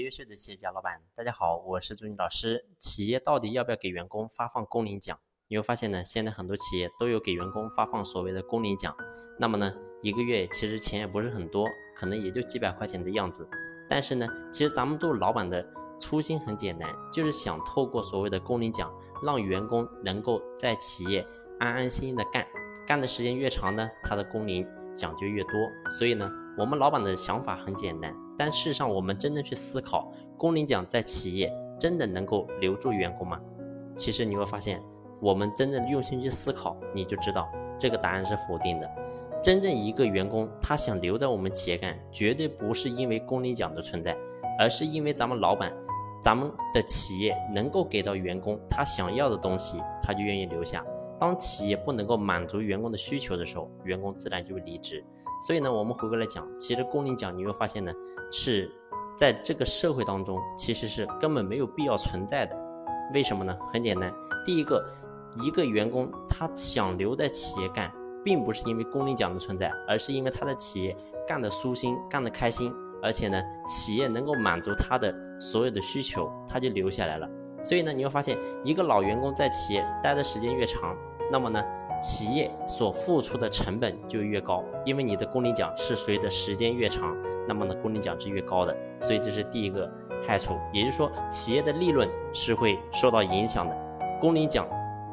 优秀的企业家老板，大家好，我是朱军老师。企业到底要不要给员工发放工龄奖？你会发现呢，现在很多企业都有给员工发放所谓的工龄奖。那么呢，一个月其实钱也不是很多，可能也就几百块钱的样子。但是呢，其实咱们做老板的初心很简单，就是想透过所谓的工龄奖，让员工能够在企业安安心心的干，干的时间越长呢，他的工龄讲究越多。所以呢，我们老板的想法很简单。但事实上，我们真正去思考，工龄奖在企业真的能够留住员工吗？其实你会发现，我们真正用心去思考，你就知道这个答案是否定的。真正一个员工他想留在我们企业干，绝对不是因为工龄奖的存在，而是因为咱们老板、咱们的企业能够给到员工他想要的东西，他就愿意留下。当企业不能够满足员工的需求的时候，员工自然就会离职。所以呢，我们回过来讲，其实工龄奖你会发现呢，是在这个社会当中其实是根本没有必要存在的。为什么呢？很简单，第一个，一个员工他想留在企业干，并不是因为工龄奖的存在，而是因为他的企业干得舒心、干得开心，而且呢，企业能够满足他的所有的需求，他就留下来了。所以呢，你会发现，一个老员工在企业待的时间越长，那么呢，企业所付出的成本就越高，因为你的工龄奖是随着时间越长，那么呢，工龄奖是越高的。所以这是第一个害处，也就是说，企业的利润是会受到影响的。工龄奖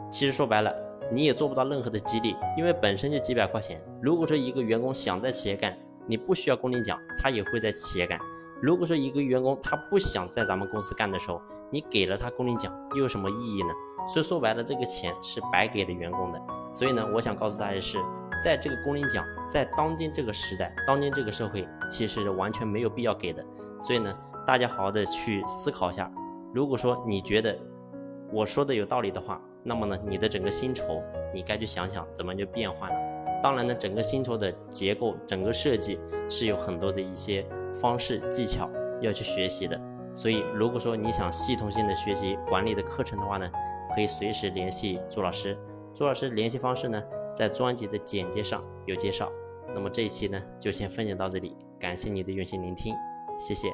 其实说白了，你也做不到任何的激励，因为本身就几百块钱。如果说一个员工想在企业干，你不需要工龄奖，他也会在企业干。如果说一个员工他不想在咱们公司干的时候，你给了他工龄奖又有什么意义呢？所以说白了，这个钱是白给了员工的。所以呢，我想告诉大家是，在这个工龄奖，在当今这个时代，当今这个社会，其实是完全没有必要给的。所以呢，大家好好的去思考一下。如果说你觉得我说的有道理的话，那么呢，你的整个薪酬你该去想想怎么就变换了。当然呢，整个薪酬的结构、整个设计是有很多的一些。方式技巧要去学习的，所以如果说你想系统性的学习管理的课程的话呢，可以随时联系朱老师。朱老师联系方式呢，在专辑的简介上有介绍。那么这一期呢，就先分享到这里，感谢你的用心聆听，谢谢。